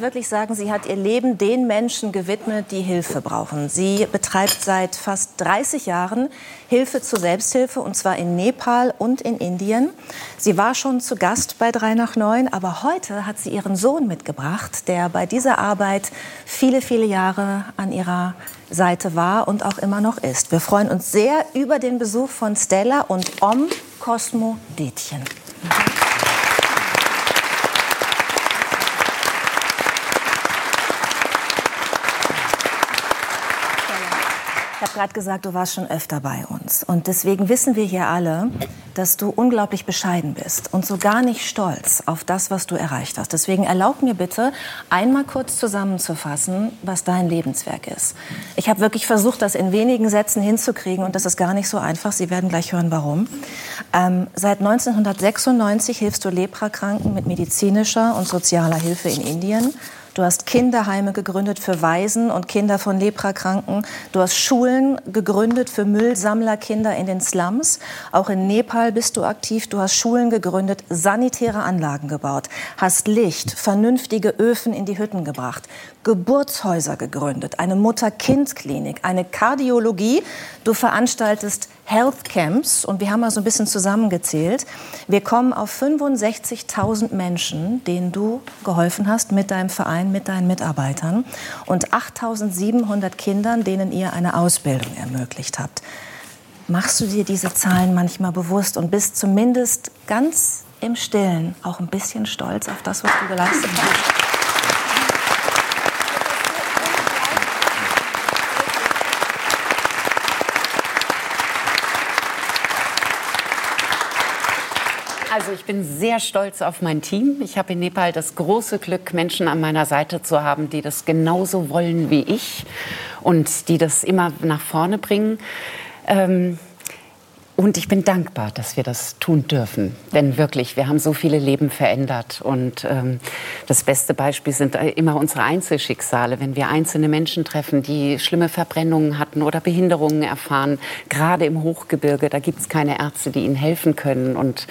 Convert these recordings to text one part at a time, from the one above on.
wirklich sagen, sie hat ihr Leben den Menschen gewidmet, die Hilfe brauchen. Sie betreibt seit fast 30 Jahren Hilfe zur Selbsthilfe, und zwar in Nepal und in Indien. Sie war schon zu Gast bei 3 nach 9, aber heute hat sie ihren Sohn mitgebracht, der bei dieser Arbeit viele, viele Jahre an ihrer Seite war und auch immer noch ist. Wir freuen uns sehr über den Besuch von Stella und Om Cosmo Detjen. Ich habe gerade gesagt, du warst schon öfter bei uns. Und deswegen wissen wir hier alle, dass du unglaublich bescheiden bist und so gar nicht stolz auf das, was du erreicht hast. Deswegen erlaub mir bitte, einmal kurz zusammenzufassen, was dein Lebenswerk ist. Ich habe wirklich versucht, das in wenigen Sätzen hinzukriegen und das ist gar nicht so einfach. Sie werden gleich hören, warum. Ähm, seit 1996 hilfst du Leprakranken mit medizinischer und sozialer Hilfe in Indien. Du hast Kinderheime gegründet für Waisen und Kinder von Leprakranken. Du hast Schulen gegründet für Müllsammlerkinder in den Slums. Auch in Nepal bist du aktiv. Du hast Schulen gegründet, sanitäre Anlagen gebaut, hast Licht, vernünftige Öfen in die Hütten gebracht, Geburtshäuser gegründet, eine Mutter-Kind-Klinik, eine Kardiologie. Du veranstaltest Health Camps und wir haben mal so ein bisschen zusammengezählt. Wir kommen auf 65.000 Menschen, denen du geholfen hast mit deinem Verein, mit deinen Mitarbeitern und 8.700 Kindern, denen ihr eine Ausbildung ermöglicht habt. Machst du dir diese Zahlen manchmal bewusst und bist zumindest ganz im Stillen auch ein bisschen stolz auf das, was du geleistet hast? Also ich bin sehr stolz auf mein Team. Ich habe in Nepal das große Glück, Menschen an meiner Seite zu haben, die das genauso wollen wie ich und die das immer nach vorne bringen. Ähm, und ich bin dankbar, dass wir das tun dürfen. Denn wirklich, wir haben so viele Leben verändert. Und ähm, das beste Beispiel sind immer unsere Einzelschicksale. Wenn wir einzelne Menschen treffen, die schlimme Verbrennungen hatten oder Behinderungen erfahren, gerade im Hochgebirge, da gibt es keine Ärzte, die ihnen helfen können. Und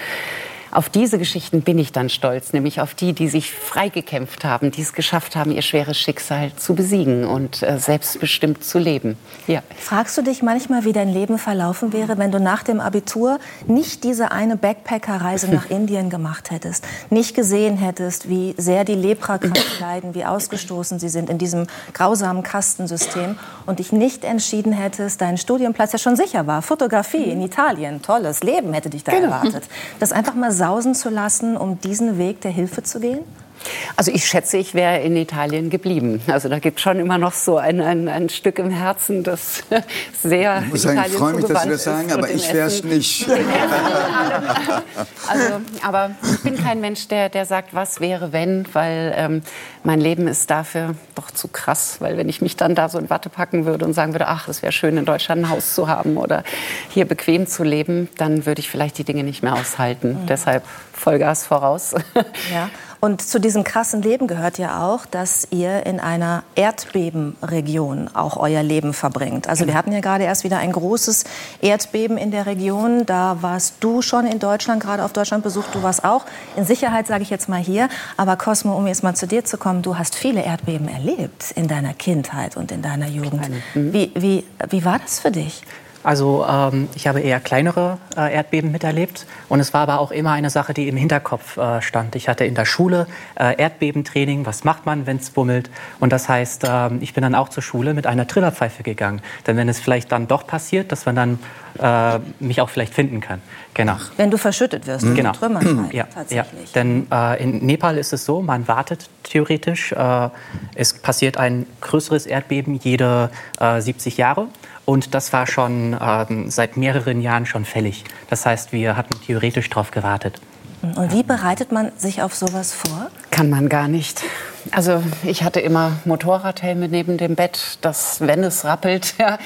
auf diese Geschichten bin ich dann stolz, nämlich auf die, die sich freigekämpft haben, die es geschafft haben, ihr schweres Schicksal zu besiegen und äh, selbstbestimmt zu leben. Ja. Fragst du dich manchmal, wie dein Leben verlaufen wäre, wenn du nach dem Abitur nicht diese eine Backpacker-Reise nach Indien gemacht hättest, nicht gesehen hättest, wie sehr die Leprakranken leiden, wie ausgestoßen sie sind in diesem grausamen Kastensystem und dich nicht entschieden hättest, deinen Studienplatz ja schon sicher war, Fotografie in Italien, tolles Leben hätte dich da genau. erwartet, das einfach mal sausen zu lassen, um diesen Weg der Hilfe zu gehen? Also ich schätze, ich wäre in Italien geblieben. Also da gibt es schon immer noch so ein, ein, ein, Stück im Herzen, das sehr ich muss sagen, Ich freue mich, dass Sie das sagen, aber ich wäre es nicht. also, aber ich bin kein Mensch, der, der sagt, was wäre, wenn, weil ähm, mein Leben ist dafür doch zu krass. Weil wenn ich mich dann da so in Watte packen würde und sagen würde, ach, es wäre schön, in Deutschland ein Haus zu haben oder hier bequem zu leben, dann würde ich vielleicht die Dinge nicht mehr aushalten. Mhm. Deshalb Vollgas voraus. Ja. Und zu diesem krassen Leben gehört ja auch, dass ihr in einer Erdbebenregion auch euer Leben verbringt. Also wir hatten ja gerade erst wieder ein großes Erdbeben in der Region. Da warst du schon in Deutschland, gerade auf Deutschland besucht. Du warst auch in Sicherheit, sage ich jetzt mal hier. Aber Cosmo, um jetzt mal zu dir zu kommen, du hast viele Erdbeben erlebt in deiner Kindheit und in deiner Jugend. Mhm. Wie, wie, wie war das für dich? Also ähm, ich habe eher kleinere äh, Erdbeben miterlebt und es war aber auch immer eine Sache, die im Hinterkopf äh, stand. Ich hatte in der Schule äh, Erdbebentraining, was macht man, wenn es bummelt und das heißt, ähm, ich bin dann auch zur Schule mit einer Trillerpfeife gegangen. Denn wenn es vielleicht dann doch passiert, dass man dann äh, mich auch vielleicht finden kann. Genau. Wenn du verschüttet wirst, mhm. genau. Trümmern ja, tatsächlich. Ja. Denn äh, in Nepal ist es so, man wartet theoretisch. Äh, es passiert ein größeres Erdbeben jede 70 Jahre. Und das war schon ähm, seit mehreren Jahren schon fällig. Das heißt, wir hatten theoretisch darauf gewartet. Und wie bereitet man sich auf sowas vor? Kann man gar nicht. Also ich hatte immer Motorradhelme neben dem Bett, dass wenn es rappelt, ja,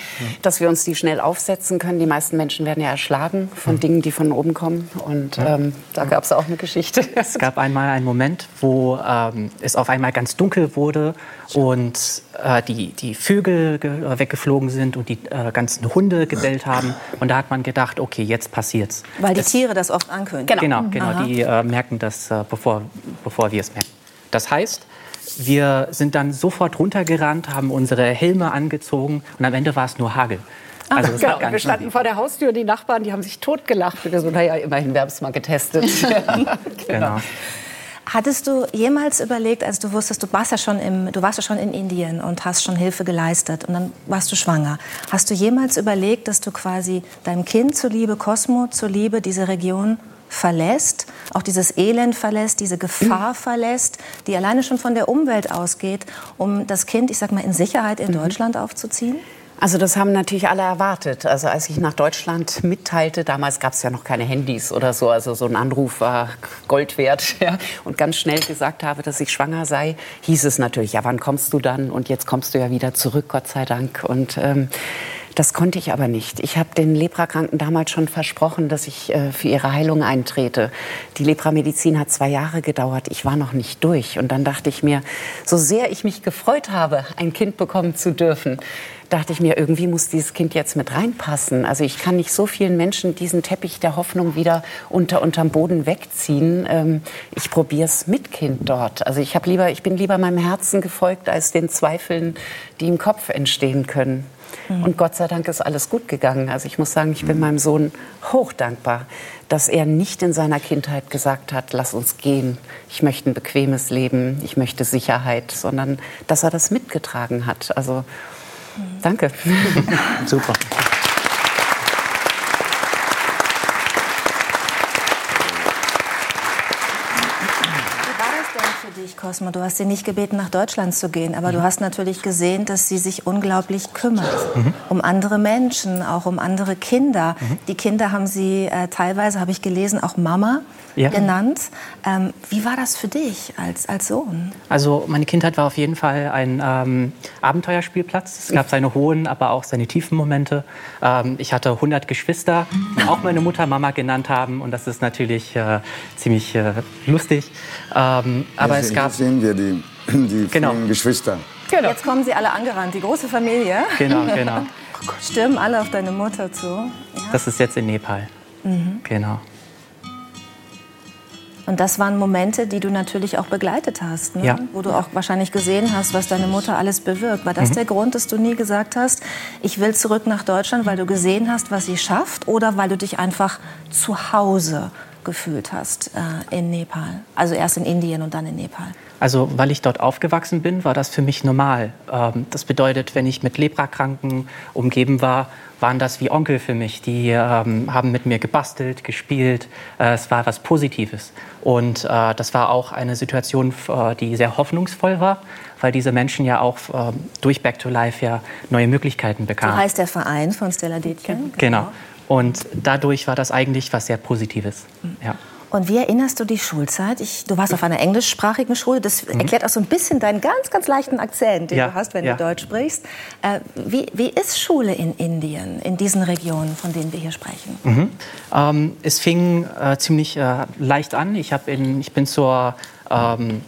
dass wir uns die schnell aufsetzen können. Die meisten Menschen werden ja erschlagen von Dingen, die von oben kommen. Und ähm, da gab es auch eine Geschichte. Es gab einmal einen Moment, wo ähm, es auf einmal ganz dunkel wurde und äh, die, die Vögel äh, weggeflogen sind und die äh, ganzen Hunde gebellt haben. Und da hat man gedacht, okay, jetzt passiert's. Weil die das, Tiere das oft ankündigen. Genau, genau, genau die äh, merken das, äh, bevor, bevor wir es merken. Das heißt, wir sind dann sofort runtergerannt, haben unsere Helme angezogen und am Ende war es nur Hagel. Also genau. wir standen vor der Haustür, die Nachbarn, die haben sich totgelacht. Und wir so, naja, immerhin, wir haben es mal getestet. genau. genau. Hattest du jemals überlegt, als du wusstest, du warst ja schon im, du warst ja schon in Indien und hast schon Hilfe geleistet und dann warst du schwanger. Hast du jemals überlegt, dass du quasi deinem Kind zuliebe, Cosmo zuliebe, diese Region verlässt, auch dieses Elend verlässt, diese Gefahr verlässt, die alleine schon von der Umwelt ausgeht, um das Kind, ich sag mal, in Sicherheit in mhm. Deutschland aufzuziehen? Also das haben natürlich alle erwartet. Also als ich nach Deutschland mitteilte, damals gab es ja noch keine Handys oder so, also so ein Anruf war Gold wert. Ja, und ganz schnell gesagt habe, dass ich schwanger sei, hieß es natürlich, ja, wann kommst du dann? Und jetzt kommst du ja wieder zurück, Gott sei Dank. Und ähm, das konnte ich aber nicht. Ich habe den Leprakranken damals schon versprochen, dass ich äh, für ihre Heilung eintrete. Die Lepramedizin hat zwei Jahre gedauert. Ich war noch nicht durch. Und dann dachte ich mir, so sehr ich mich gefreut habe, ein Kind bekommen zu dürfen, dachte ich mir, irgendwie muss dieses Kind jetzt mit reinpassen. Also ich kann nicht so vielen Menschen diesen Teppich der Hoffnung wieder unter unterm Boden wegziehen. Ähm, ich probiere es mit Kind dort. Also ich habe lieber, ich bin lieber meinem Herzen gefolgt als den Zweifeln, die im Kopf entstehen können. Mhm. Und Gott sei Dank ist alles gut gegangen. Also ich muss sagen, ich bin meinem Sohn hochdankbar, dass er nicht in seiner Kindheit gesagt hat, lass uns gehen, ich möchte ein bequemes Leben, ich möchte Sicherheit, sondern dass er das mitgetragen hat. Also danke. Super. dich, Cosmo. Du hast sie nicht gebeten, nach Deutschland zu gehen, aber mhm. du hast natürlich gesehen, dass sie sich unglaublich kümmert mhm. um andere Menschen, auch um andere Kinder. Mhm. Die Kinder haben sie äh, teilweise, habe ich gelesen, auch Mama ja. genannt. Ähm, wie war das für dich als, als Sohn? Also meine Kindheit war auf jeden Fall ein ähm, Abenteuerspielplatz. Es gab seine hohen, aber auch seine tiefen Momente. Ähm, ich hatte 100 Geschwister, die auch meine Mutter Mama genannt haben und das ist natürlich äh, ziemlich äh, lustig. Ähm, aber es gab sehen wir die, die genau. vielen Geschwister. Genau. Jetzt kommen sie alle angerannt, die große Familie. Genau, genau. Oh Stürmen alle auf deine Mutter zu. Ja. Das ist jetzt in Nepal. Mhm. Genau. Und das waren Momente, die du natürlich auch begleitet hast, ne? ja. wo du auch wahrscheinlich gesehen hast, was deine Mutter alles bewirkt. War das mhm. der Grund, dass du nie gesagt hast, ich will zurück nach Deutschland, weil du gesehen hast, was sie schafft, oder weil du dich einfach zu Hause gefühlt hast äh, in Nepal? Also erst in Indien und dann in Nepal. Also weil ich dort aufgewachsen bin, war das für mich normal. Ähm, das bedeutet, wenn ich mit Leprakranken umgeben war, waren das wie Onkel für mich. Die ähm, haben mit mir gebastelt, gespielt. Äh, es war was Positives. Und äh, das war auch eine Situation, äh, die sehr hoffnungsvoll war, weil diese Menschen ja auch äh, durch Back to Life ja neue Möglichkeiten bekamen. So heißt der Verein von Stella Detjen. Genau. genau. Und dadurch war das eigentlich was sehr Positives. Mhm. Ja. Und wie erinnerst du die Schulzeit? Ich, du warst auf einer englischsprachigen Schule. Das mhm. erklärt auch so ein bisschen deinen ganz, ganz leichten Akzent, den ja, du hast, wenn ja. du Deutsch sprichst. Äh, wie, wie ist Schule in Indien, in diesen Regionen, von denen wir hier sprechen? Mhm. Ähm, es fing äh, ziemlich äh, leicht an. Ich, in, ich bin zur, ähm,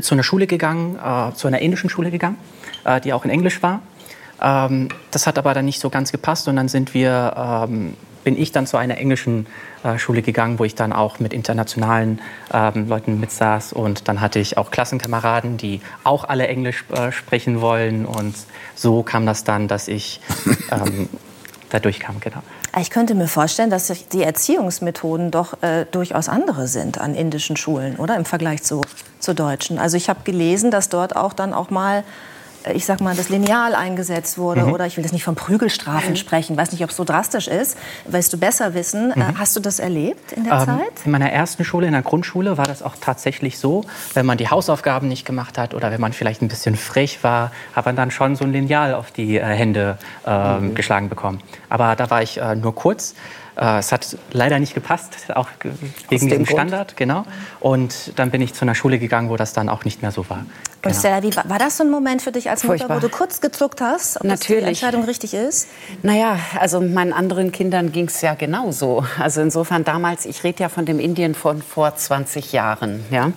zu einer Schule gegangen, äh, zu einer indischen Schule gegangen, äh, die auch in Englisch war. Ähm, das hat aber dann nicht so ganz gepasst und dann sind wir ähm, bin ich dann zu einer englischen äh, Schule gegangen, wo ich dann auch mit internationalen ähm, Leuten mitsaß. Und dann hatte ich auch Klassenkameraden, die auch alle Englisch äh, sprechen wollen. Und so kam das dann, dass ich ähm, da durchkam. Genau. Ich könnte mir vorstellen, dass die Erziehungsmethoden doch äh, durchaus andere sind an indischen Schulen, oder im Vergleich zu, zu deutschen. Also ich habe gelesen, dass dort auch dann auch mal ich sag mal, das Lineal eingesetzt wurde mhm. oder ich will jetzt nicht von Prügelstrafen mhm. sprechen, weiß nicht, ob es so drastisch ist, weißt du besser wissen. Äh, mhm. Hast du das erlebt in der ähm, Zeit? In meiner ersten Schule, in der Grundschule, war das auch tatsächlich so, wenn man die Hausaufgaben nicht gemacht hat oder wenn man vielleicht ein bisschen frech war, hat man dann schon so ein Lineal auf die äh, Hände äh, geschlagen bekommen. Aber da war ich äh, nur kurz. Äh, es hat leider nicht gepasst, auch wegen diesem Standard, genau. Und dann bin ich zu einer Schule gegangen, wo das dann auch nicht mehr so war. Genau. Und Stella, wie, war das so ein Moment für dich als Mutter, Furchtbar. wo du kurz gezuckt hast, ob Natürlich. die Entscheidung richtig ist? Naja, also meinen anderen Kindern ging es ja genauso. Also insofern damals, ich rede ja von dem Indien von vor 20 Jahren, ja.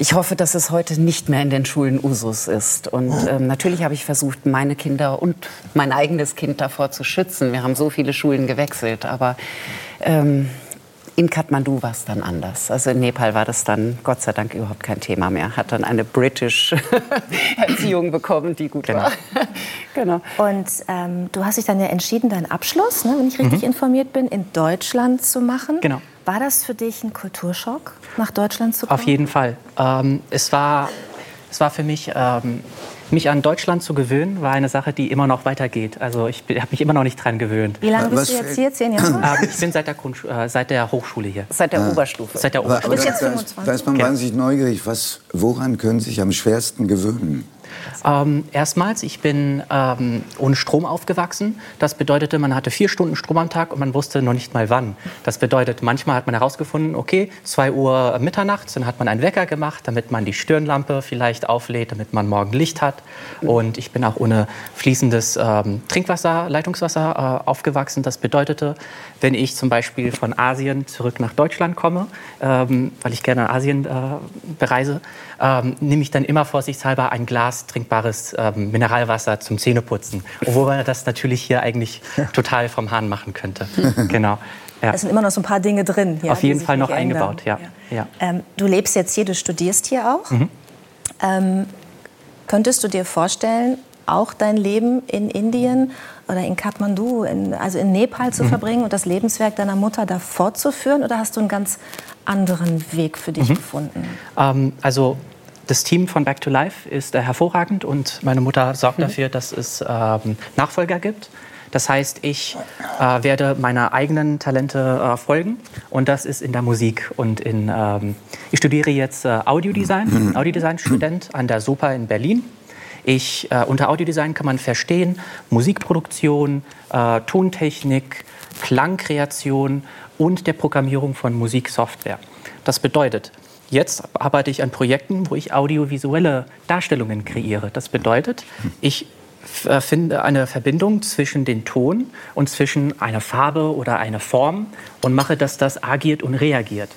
Ich hoffe, dass es heute nicht mehr in den Schulen Usus ist. Und ähm, natürlich habe ich versucht, meine Kinder und mein eigenes Kind davor zu schützen. Wir haben so viele Schulen gewechselt, aber ähm, in Kathmandu war es dann anders. Also in Nepal war das dann Gott sei Dank überhaupt kein Thema mehr. Hat dann eine British Erziehung bekommen, die gut genau. war. genau. Und ähm, du hast dich dann ja entschieden, deinen Abschluss, ne, wenn ich richtig mhm. informiert bin, in Deutschland zu machen. Genau. War das für dich ein Kulturschock, nach Deutschland zu kommen? Auf jeden Fall. Ähm, es, war, es war für mich ähm, mich an Deutschland zu gewöhnen, war eine Sache, die immer noch weitergeht. Also ich habe mich immer noch nicht dran gewöhnt. Wie lange bist Was, du jetzt hier? Zehn Jahre? Ähm, ich bin seit der, Grundsch äh, seit der Hochschule hier. Seit der ah. Oberstufe? Seit der Oberstufe. Du bist jetzt 25. Da ist man wahnsinnig neugierig. Was, woran können Sie sich am schwersten gewöhnen? Ähm, erstmals, ich bin ähm, ohne Strom aufgewachsen. Das bedeutete, man hatte vier Stunden Strom am Tag und man wusste noch nicht mal wann. Das bedeutet, manchmal hat man herausgefunden, okay, 2 Uhr Mitternachts, dann hat man einen Wecker gemacht, damit man die Stirnlampe vielleicht auflädt, damit man morgen Licht hat. Und ich bin auch ohne fließendes ähm, Trinkwasser, Leitungswasser äh, aufgewachsen. Das bedeutete, wenn ich zum Beispiel von Asien zurück nach Deutschland komme, ähm, weil ich gerne Asien äh, bereise, ähm, nehme ich dann immer vorsichtshalber ein Glas trinkbares ähm, Mineralwasser zum Zähneputzen. Obwohl man das natürlich hier eigentlich total vom Hahn machen könnte. genau. Ja. Es sind immer noch so ein paar Dinge drin. Ja, Auf jeden Fall noch ändern. eingebaut, ja. ja. Ähm, du lebst jetzt hier, du studierst hier auch. Mhm. Ähm, könntest du dir vorstellen, auch dein Leben in Indien oder in Kathmandu, in, also in Nepal zu mhm. verbringen und das Lebenswerk deiner Mutter da fortzuführen? Oder hast du einen ganz anderen Weg für dich mhm. gefunden? Ähm, also das Team von Back to Life ist äh, hervorragend und meine Mutter sorgt mhm. dafür, dass es ähm, Nachfolger gibt. Das heißt, ich äh, werde meiner eigenen Talente äh, folgen und das ist in der Musik und in. Ähm, ich studiere jetzt äh, Audiodesign, mhm. Audiodesign-Student an der SOPA in Berlin. Ich, äh, unter Audiodesign kann man verstehen Musikproduktion, äh, Tontechnik, Klangkreation und der Programmierung von Musiksoftware. Das bedeutet, jetzt arbeite ich an Projekten, wo ich audiovisuelle Darstellungen kreiere. Das bedeutet, ich äh, finde eine Verbindung zwischen den Ton und zwischen einer Farbe oder einer Form und mache, dass das agiert und reagiert.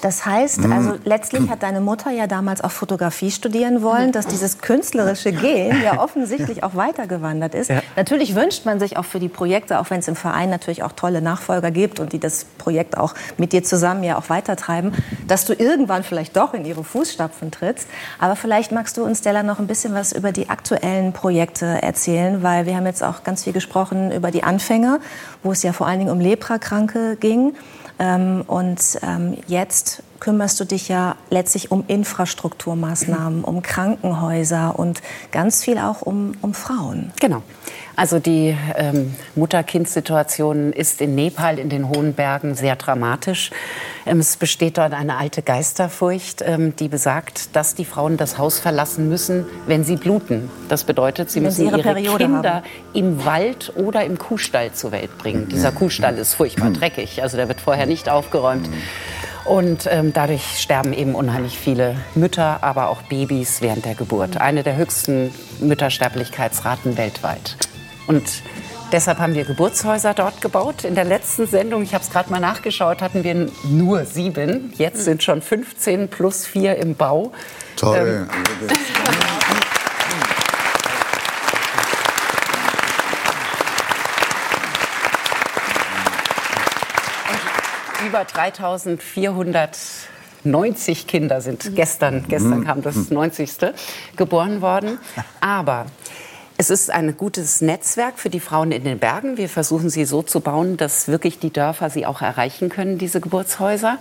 Das heißt, mhm. also letztlich hat deine Mutter ja damals auch Fotografie studieren wollen, dass dieses künstlerische Gen ja offensichtlich auch weitergewandert ist. Ja. Natürlich wünscht man sich auch für die Projekte, auch wenn es im Verein natürlich auch tolle Nachfolger gibt und die das Projekt auch mit dir zusammen ja auch weitertreiben, dass du irgendwann vielleicht doch in ihre Fußstapfen trittst. Aber vielleicht magst du uns, Stella, noch ein bisschen was über die aktuellen Projekte erzählen, weil wir haben jetzt auch ganz viel gesprochen über die Anfänge, wo es ja vor allen Dingen um Leprakranke ging. Ähm, und ähm, jetzt kümmerst du dich ja letztlich um Infrastrukturmaßnahmen, um Krankenhäuser und ganz viel auch um, um Frauen. Genau. Also die ähm, Mutter-Kind-Situation ist in Nepal in den hohen Bergen sehr dramatisch. Ähm, es besteht dort eine alte Geisterfurcht, ähm, die besagt, dass die Frauen das Haus verlassen müssen, wenn sie bluten. Das bedeutet, sie wenn müssen sie ihre, ihre Kinder haben. im Wald oder im Kuhstall zur Welt bringen. Dieser Kuhstall ist furchtbar dreckig, also der wird vorher nicht aufgeräumt. Und ähm, dadurch sterben eben unheimlich viele Mütter, aber auch Babys während der Geburt. Eine der höchsten Müttersterblichkeitsraten weltweit. Und deshalb haben wir Geburtshäuser dort gebaut. In der letzten Sendung, ich habe es gerade mal nachgeschaut, hatten wir nur sieben. Jetzt sind schon 15 plus vier im Bau. Toll. Ähm, über 3490 Kinder sind gestern, gestern kam das 90. geboren worden. Aber es ist ein gutes Netzwerk für die Frauen in den Bergen. Wir versuchen sie so zu bauen, dass wirklich die Dörfer sie auch erreichen können, diese Geburtshäuser.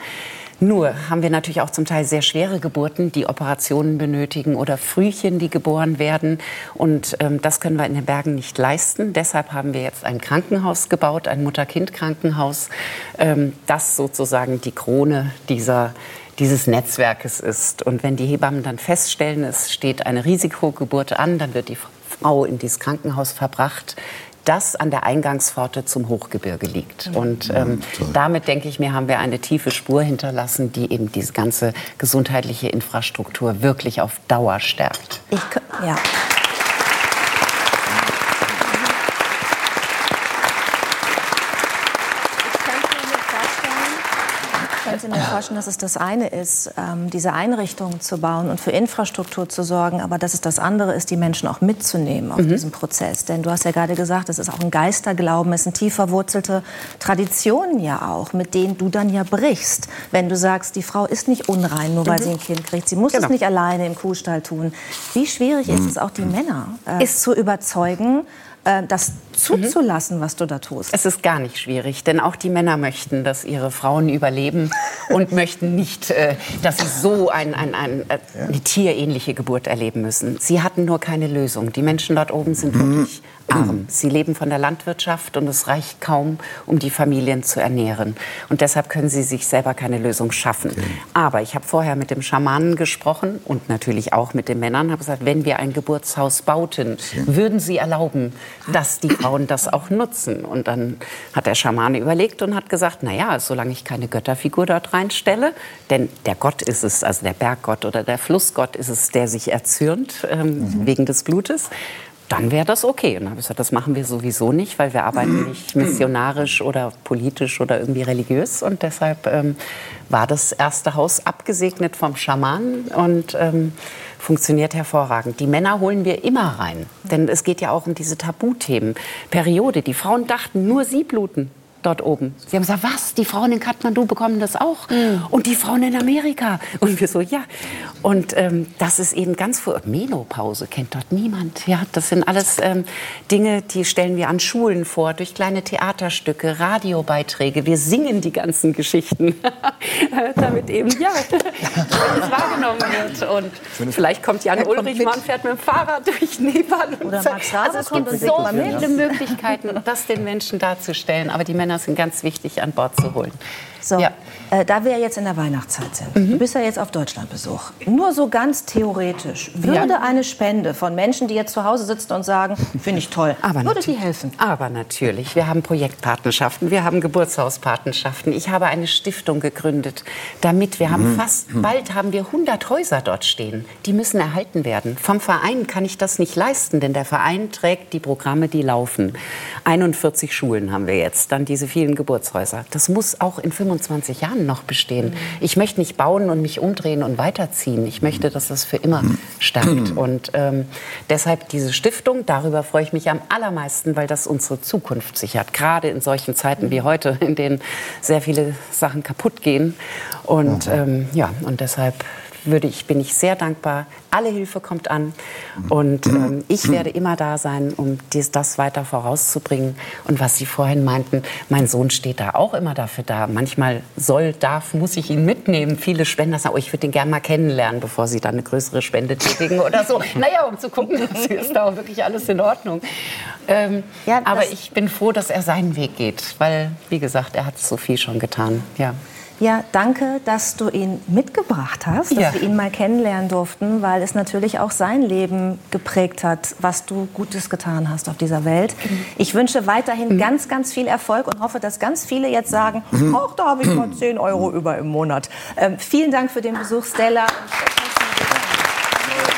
Nur haben wir natürlich auch zum Teil sehr schwere Geburten, die Operationen benötigen oder Frühchen, die geboren werden. Und ähm, das können wir in den Bergen nicht leisten. Deshalb haben wir jetzt ein Krankenhaus gebaut, ein Mutter-Kind-Krankenhaus, ähm, das sozusagen die Krone dieser dieses Netzwerkes ist. Und wenn die Hebammen dann feststellen, es steht eine Risikogeburt an, dann wird die Frau in dieses Krankenhaus verbracht, das an der Eingangspforte zum Hochgebirge liegt. Und ähm, damit, denke ich mir, haben wir eine tiefe Spur hinterlassen, die eben diese ganze gesundheitliche Infrastruktur wirklich auf Dauer stärkt. Ich, ja. Könnte mir vorstellen, dass es das eine ist, ähm, diese Einrichtungen zu bauen und für Infrastruktur zu sorgen, aber dass es das andere ist, die Menschen auch mitzunehmen auf mhm. diesem Prozess. Denn du hast ja gerade gesagt, es ist auch ein Geisterglauben, es sind tief verwurzelte Traditionen ja auch, mit denen du dann ja brichst. Wenn du sagst, die Frau ist nicht unrein, nur weil mhm. sie ein Kind kriegt, sie muss genau. es nicht alleine im Kuhstall tun. Wie schwierig ist es auch, die Männer äh, ist zu überzeugen, das zuzulassen, was du da tust? Es ist gar nicht schwierig, denn auch die Männer möchten, dass ihre Frauen überleben und möchten nicht, äh, dass sie so ein, ein, ein, äh, eine tierähnliche Geburt erleben müssen. Sie hatten nur keine Lösung. Die Menschen dort oben sind wirklich arm. Sie leben von der Landwirtschaft und es reicht kaum, um die Familien zu ernähren. Und deshalb können sie sich selber keine Lösung schaffen. Aber ich habe vorher mit dem Schamanen gesprochen und natürlich auch mit den Männern, habe gesagt, wenn wir ein Geburtshaus bauten, würden sie erlauben, dass die Frauen das auch nutzen. Und dann hat der Schamane überlegt und hat gesagt, na ja, solange ich keine Götterfigur dort reinstelle, denn der Gott ist es, also der Berggott oder der Flussgott ist es, der sich erzürnt ähm, mhm. wegen des Blutes, dann wäre das okay. Und dann habe ich gesagt, das machen wir sowieso nicht, weil wir arbeiten nicht missionarisch oder politisch oder irgendwie religiös. Und deshalb ähm, war das erste Haus abgesegnet vom Schaman und ähm, funktioniert hervorragend. Die Männer holen wir immer rein, denn es geht ja auch um diese Tabuthemen. Periode, die Frauen dachten, nur sie bluten dort oben. Sie haben gesagt, was? Die Frauen in Kathmandu bekommen das auch? Mhm. Und die Frauen in Amerika? Und wir so, ja. Und ähm, das ist eben ganz vor. Menopause kennt dort niemand. Ja, das sind alles ähm, Dinge, die stellen wir an Schulen vor, durch kleine Theaterstücke, Radiobeiträge. Wir singen die ganzen Geschichten, damit eben, ja, es wahrgenommen wird. Und vielleicht kommt Jan Ulrich mal und fährt mit dem Fahrrad durch Nepal. Oder Max also es gibt so viele Möglichkeiten, das den Menschen darzustellen. Aber die Männer sind ganz wichtig an Bord zu holen. So, ja. äh, da wir jetzt in der Weihnachtszeit sind, mhm. du bist ja jetzt auf Deutschlandbesuch. Nur so ganz theoretisch, würde ja. eine Spende von Menschen, die jetzt zu Hause sitzen und sagen, finde ich toll, Aber würde die helfen? Aber natürlich. Wir haben Projektpartnerschaften, wir haben Geburtshauspatenschaften. Ich habe eine Stiftung gegründet, damit wir haben mhm. fast, mhm. bald haben wir 100 Häuser dort stehen. Die müssen erhalten werden. Vom Verein kann ich das nicht leisten, denn der Verein trägt die Programme, die laufen. 41 Schulen haben wir jetzt, dann diese vielen Geburtshäuser. Das muss auch in 25 25 Jahren noch bestehen. Ich möchte nicht bauen und mich umdrehen und weiterziehen. Ich möchte, dass das für immer stärkt. Und ähm, deshalb diese Stiftung, darüber freue ich mich am allermeisten, weil das unsere Zukunft sichert. Gerade in solchen Zeiten wie heute, in denen sehr viele Sachen kaputt gehen. Und ähm, ja, und deshalb würde ich, bin ich sehr dankbar. Alle Hilfe kommt an und ähm, ich werde immer da sein, um dies, das weiter vorauszubringen. Und was Sie vorhin meinten, mein Sohn steht da auch immer dafür da. Manchmal soll, darf, muss ich ihn mitnehmen. Viele Spender sagen, oh, ich würde ihn gerne mal kennenlernen, bevor Sie dann eine größere Spende tätigen oder so. Naja, um zu gucken, ist da auch wirklich alles in Ordnung. Ähm, ja, aber ich bin froh, dass er seinen Weg geht, weil, wie gesagt, er hat so viel schon getan. Ja. Ja, danke, dass du ihn mitgebracht hast, dass ja. wir ihn mal kennenlernen durften, weil es natürlich auch sein Leben geprägt hat, was du Gutes getan hast auf dieser Welt. Mhm. Ich wünsche weiterhin mhm. ganz, ganz viel Erfolg und hoffe, dass ganz viele jetzt sagen, mhm. ach, da habe ich mal 10 Euro über im Monat. Ähm, vielen Dank für den Besuch, Stella.